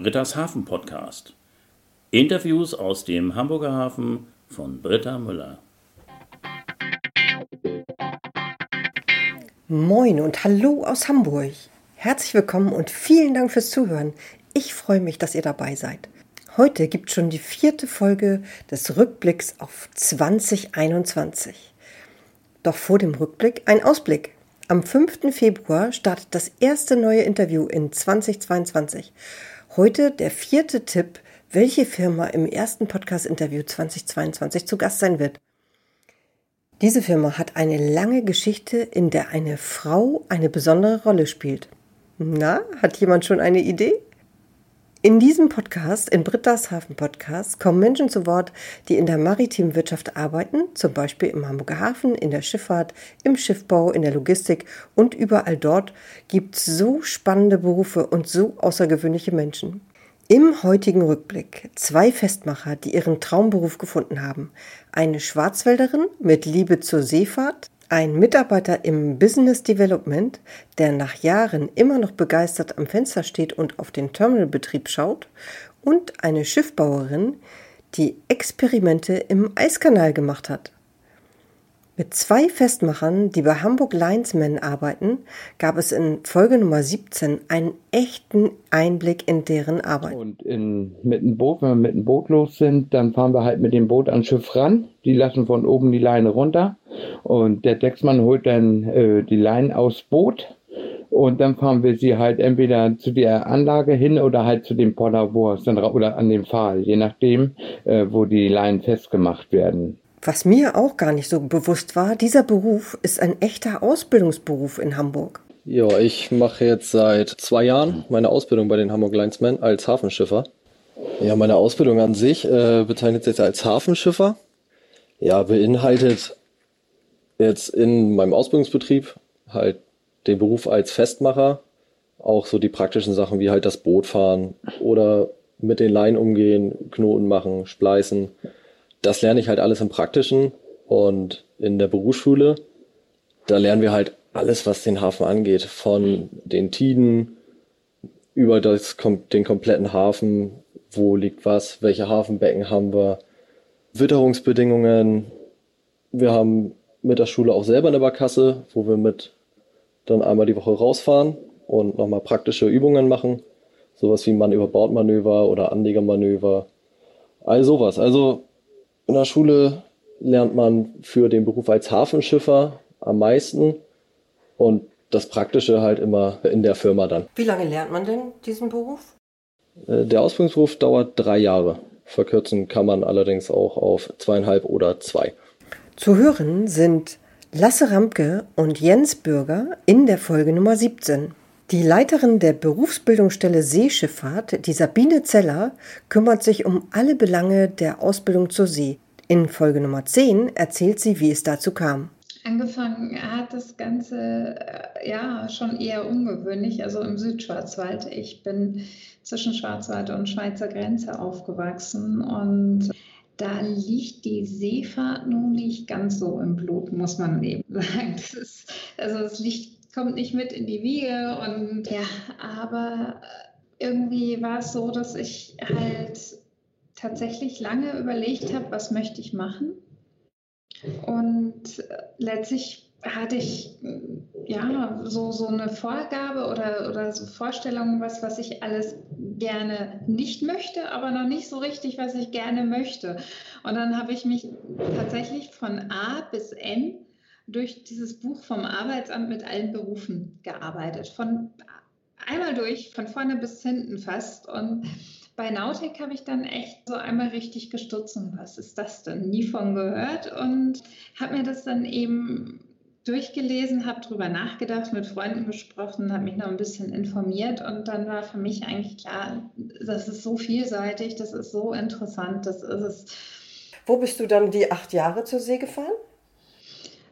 Britta's Hafen Podcast. Interviews aus dem Hamburger Hafen von Britta Müller. Moin und hallo aus Hamburg. Herzlich willkommen und vielen Dank fürs Zuhören. Ich freue mich, dass ihr dabei seid. Heute gibt schon die vierte Folge des Rückblicks auf 2021. Doch vor dem Rückblick ein Ausblick. Am 5. Februar startet das erste neue Interview in 2022. Heute der vierte Tipp, welche Firma im ersten Podcast-Interview 2022 zu Gast sein wird. Diese Firma hat eine lange Geschichte, in der eine Frau eine besondere Rolle spielt. Na, hat jemand schon eine Idee? In diesem Podcast, in Britta's Hafen Podcast, kommen Menschen zu Wort, die in der maritimen Wirtschaft arbeiten, zum Beispiel im Hamburger Hafen, in der Schifffahrt, im Schiffbau, in der Logistik und überall dort gibt es so spannende Berufe und so außergewöhnliche Menschen. Im heutigen Rückblick zwei Festmacher, die ihren Traumberuf gefunden haben. Eine Schwarzwälderin mit Liebe zur Seefahrt, ein Mitarbeiter im Business Development, der nach Jahren immer noch begeistert am Fenster steht und auf den Terminalbetrieb schaut, und eine Schiffbauerin, die Experimente im Eiskanal gemacht hat. Mit zwei Festmachern, die bei Hamburg Linesmen arbeiten, gab es in Folge Nummer 17 einen echten Einblick in deren Arbeit. Und in, mit dem Boot, wenn wir mit dem Boot los sind, dann fahren wir halt mit dem Boot ans Schiff ran. Die lassen von oben die Leine runter. Und der Decksmann holt dann äh, die Leinen aufs Boot. Und dann fahren wir sie halt entweder zu der Anlage hin oder halt zu dem Poller, wo es dann oder an dem Pfahl, je nachdem, äh, wo die Leinen festgemacht werden. Was mir auch gar nicht so bewusst war, dieser Beruf ist ein echter Ausbildungsberuf in Hamburg. Ja, ich mache jetzt seit zwei Jahren meine Ausbildung bei den Hamburg Linesmen als Hafenschiffer. Ja, meine Ausbildung an sich äh, bezeichnet sich als Hafenschiffer. Ja, beinhaltet jetzt in meinem Ausbildungsbetrieb halt den Beruf als Festmacher, auch so die praktischen Sachen wie halt das Boot fahren oder mit den Leinen umgehen, Knoten machen, spleißen das lerne ich halt alles im Praktischen und in der Berufsschule, da lernen wir halt alles, was den Hafen angeht, von den Tiden über das, den kompletten Hafen, wo liegt was, welche Hafenbecken haben wir, Witterungsbedingungen. Wir haben mit der Schule auch selber eine Barkasse, wo wir mit dann einmal die Woche rausfahren und nochmal praktische Übungen machen. Sowas wie Mann über Bordmanöver oder Anlegermanöver. All sowas. Also in der Schule lernt man für den Beruf als Hafenschiffer am meisten und das Praktische halt immer in der Firma dann. Wie lange lernt man denn diesen Beruf? Äh, der Ausbildungsberuf dauert drei Jahre. Verkürzen kann man allerdings auch auf zweieinhalb oder zwei. Zu hören sind Lasse Ramke und Jens Bürger in der Folge Nummer 17. Die Leiterin der Berufsbildungsstelle Seeschifffahrt, die Sabine Zeller, kümmert sich um alle Belange der Ausbildung zur See. In Folge Nummer 10 erzählt sie, wie es dazu kam. Angefangen hat das Ganze äh, ja schon eher ungewöhnlich, also im Südschwarzwald. Ich bin zwischen Schwarzwald und Schweizer Grenze aufgewachsen und da liegt die Seefahrt nun nicht ganz so im Blut, muss man eben sagen. Ist, also es liegt kommt nicht mit in die Wiege und ja, aber irgendwie war es so, dass ich halt tatsächlich lange überlegt habe, was möchte ich machen. Und letztlich hatte ich ja so, so eine Vorgabe oder, oder so Vorstellungen, was, was ich alles gerne nicht möchte, aber noch nicht so richtig, was ich gerne möchte. Und dann habe ich mich tatsächlich von A bis N durch dieses Buch vom Arbeitsamt mit allen Berufen gearbeitet. Von einmal durch, von vorne bis hinten fast. Und bei Nautic habe ich dann echt so einmal richtig gestutzt und was ist das denn? Nie von gehört und habe mir das dann eben durchgelesen, habe darüber nachgedacht, mit Freunden besprochen, habe mich noch ein bisschen informiert und dann war für mich eigentlich klar, das ist so vielseitig, das ist so interessant, das ist es. Wo bist du dann die acht Jahre zur See gefahren?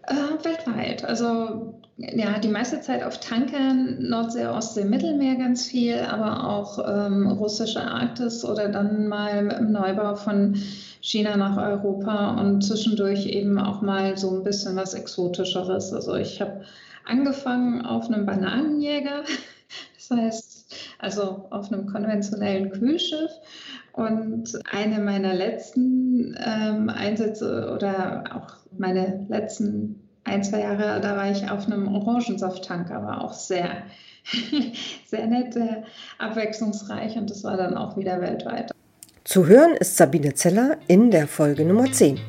Äh, weltweit. Also ja, die meiste Zeit auf Tankern, Nordsee, Ostsee, Mittelmeer ganz viel, aber auch ähm, russische Arktis oder dann mal im Neubau von China nach Europa und zwischendurch eben auch mal so ein bisschen was Exotischeres. Also ich habe angefangen auf einem Bananenjäger Das heißt, also auf einem konventionellen Kühlschiff. Und eine meiner letzten ähm, Einsätze oder auch meine letzten ein, zwei Jahre, da war ich auf einem Orangensafttanker, war auch sehr, sehr nett, sehr abwechslungsreich und das war dann auch wieder weltweit. Zu hören ist Sabine Zeller in der Folge Nummer 10.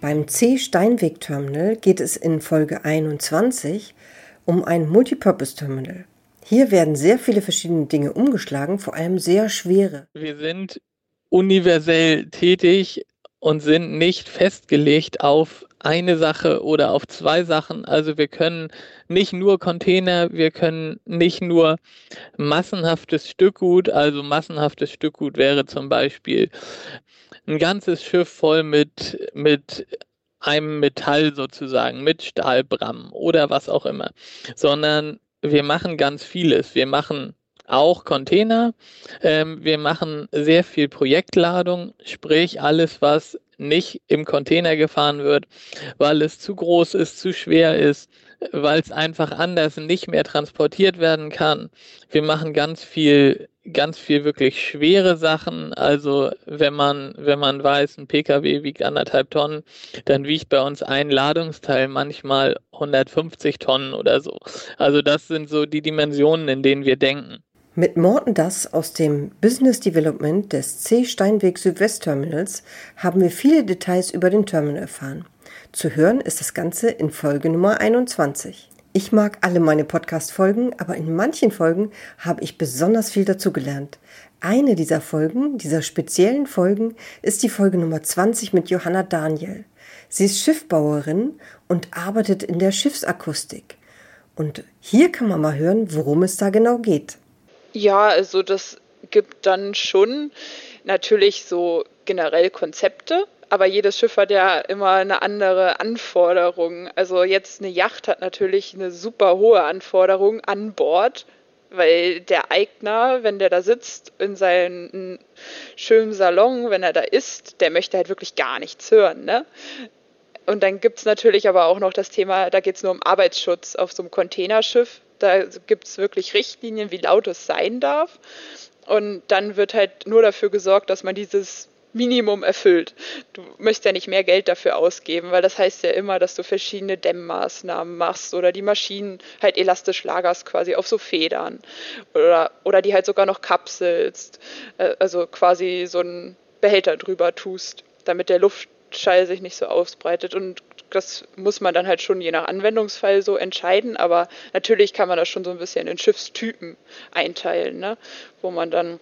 Beim C Steinweg Terminal geht es in Folge 21 um ein Multipurpose Terminal. Hier werden sehr viele verschiedene Dinge umgeschlagen, vor allem sehr schwere. Wir sind universell tätig und sind nicht festgelegt auf eine Sache oder auf zwei Sachen. Also wir können nicht nur Container, wir können nicht nur massenhaftes Stückgut, also massenhaftes Stückgut wäre zum Beispiel ein ganzes Schiff voll mit, mit einem Metall sozusagen, mit Stahlbram oder was auch immer, sondern wir machen ganz vieles. Wir machen auch Container. Ähm, wir machen sehr viel Projektladung, sprich alles, was nicht im Container gefahren wird, weil es zu groß ist, zu schwer ist, weil es einfach anders nicht mehr transportiert werden kann. Wir machen ganz viel ganz viel wirklich schwere Sachen. Also wenn man, wenn man weiß, ein Pkw wiegt anderthalb Tonnen, dann wiegt bei uns ein Ladungsteil manchmal 150 Tonnen oder so. Also das sind so die Dimensionen, in denen wir denken. Mit Morten Das aus dem Business Development des C. Steinweg Südwest Terminals haben wir viele Details über den Terminal erfahren. Zu hören ist das Ganze in Folge Nummer 21. Ich mag alle meine Podcast-Folgen, aber in manchen Folgen habe ich besonders viel dazugelernt. Eine dieser Folgen, dieser speziellen Folgen, ist die Folge Nummer 20 mit Johanna Daniel. Sie ist Schiffbauerin und arbeitet in der Schiffsakustik. Und hier kann man mal hören, worum es da genau geht. Ja, also das gibt dann schon natürlich so generell Konzepte, aber jedes Schiff hat ja immer eine andere Anforderung. Also jetzt eine Yacht hat natürlich eine super hohe Anforderung an Bord, weil der Eigner, wenn der da sitzt in seinem schönen Salon, wenn er da ist, der möchte halt wirklich gar nichts hören. Ne? Und dann gibt es natürlich aber auch noch das Thema, da geht es nur um Arbeitsschutz auf so einem Containerschiff. Da gibt es wirklich Richtlinien, wie laut es sein darf. Und dann wird halt nur dafür gesorgt, dass man dieses Minimum erfüllt. Du möchtest ja nicht mehr Geld dafür ausgeben, weil das heißt ja immer, dass du verschiedene Dämmmaßnahmen machst oder die Maschinen halt elastisch lagerst quasi auf so Federn oder, oder die halt sogar noch kapselst, äh, also quasi so einen Behälter drüber tust, damit der Luftschall sich nicht so ausbreitet und das muss man dann halt schon je nach Anwendungsfall so entscheiden, aber natürlich kann man das schon so ein bisschen in Schiffstypen einteilen, ne? wo man dann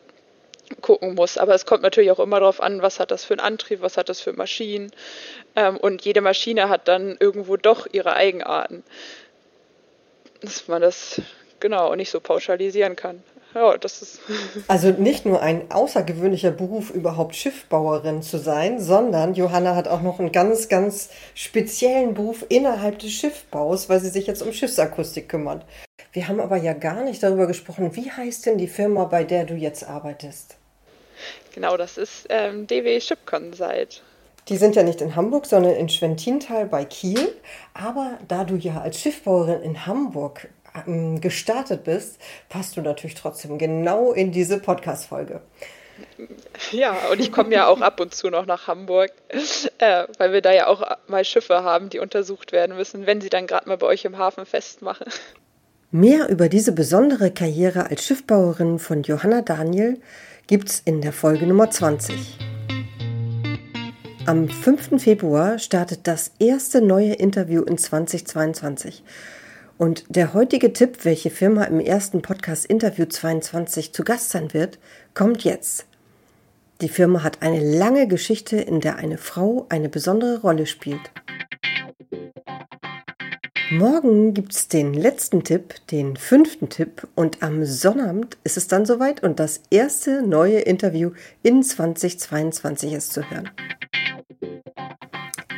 gucken muss. Aber es kommt natürlich auch immer darauf an, was hat das für einen Antrieb, was hat das für Maschinen. Ähm, und jede Maschine hat dann irgendwo doch ihre Eigenarten. Dass man das genau nicht so pauschalisieren kann. Ja, das ist. Also nicht nur ein außergewöhnlicher Beruf, überhaupt Schiffbauerin zu sein, sondern Johanna hat auch noch einen ganz, ganz speziellen Beruf innerhalb des Schiffbaus, weil sie sich jetzt um Schiffsakustik kümmert. Wir haben aber ja gar nicht darüber gesprochen, wie heißt denn die Firma, bei der du jetzt arbeitest? Genau, das ist ähm, DW Ship Consult. Die sind ja nicht in Hamburg, sondern in Schwentintal bei Kiel. Aber da du ja als Schiffbauerin in Hamburg ähm, gestartet bist, passt du natürlich trotzdem genau in diese Podcast-Folge. Ja, und ich komme ja auch ab und zu noch nach Hamburg, äh, weil wir da ja auch mal Schiffe haben, die untersucht werden müssen, wenn sie dann gerade mal bei euch im Hafen festmachen. Mehr über diese besondere Karriere als Schiffbauerin von Johanna Daniel gibt's in der Folge Nummer 20. Am 5. Februar startet das erste neue Interview in 2022. Und der heutige Tipp, welche Firma im ersten Podcast Interview 22 zu Gast sein wird, kommt jetzt. Die Firma hat eine lange Geschichte, in der eine Frau eine besondere Rolle spielt. Morgen gibt es den letzten Tipp, den fünften Tipp und am Sonnabend ist es dann soweit und das erste neue Interview in 2022 ist zu hören.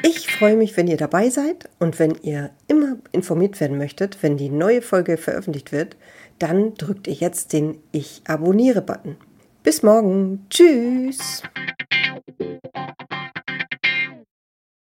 Ich freue mich, wenn ihr dabei seid und wenn ihr immer informiert werden möchtet, wenn die neue Folge veröffentlicht wird, dann drückt ihr jetzt den Ich abonniere-Button. Bis morgen. Tschüss.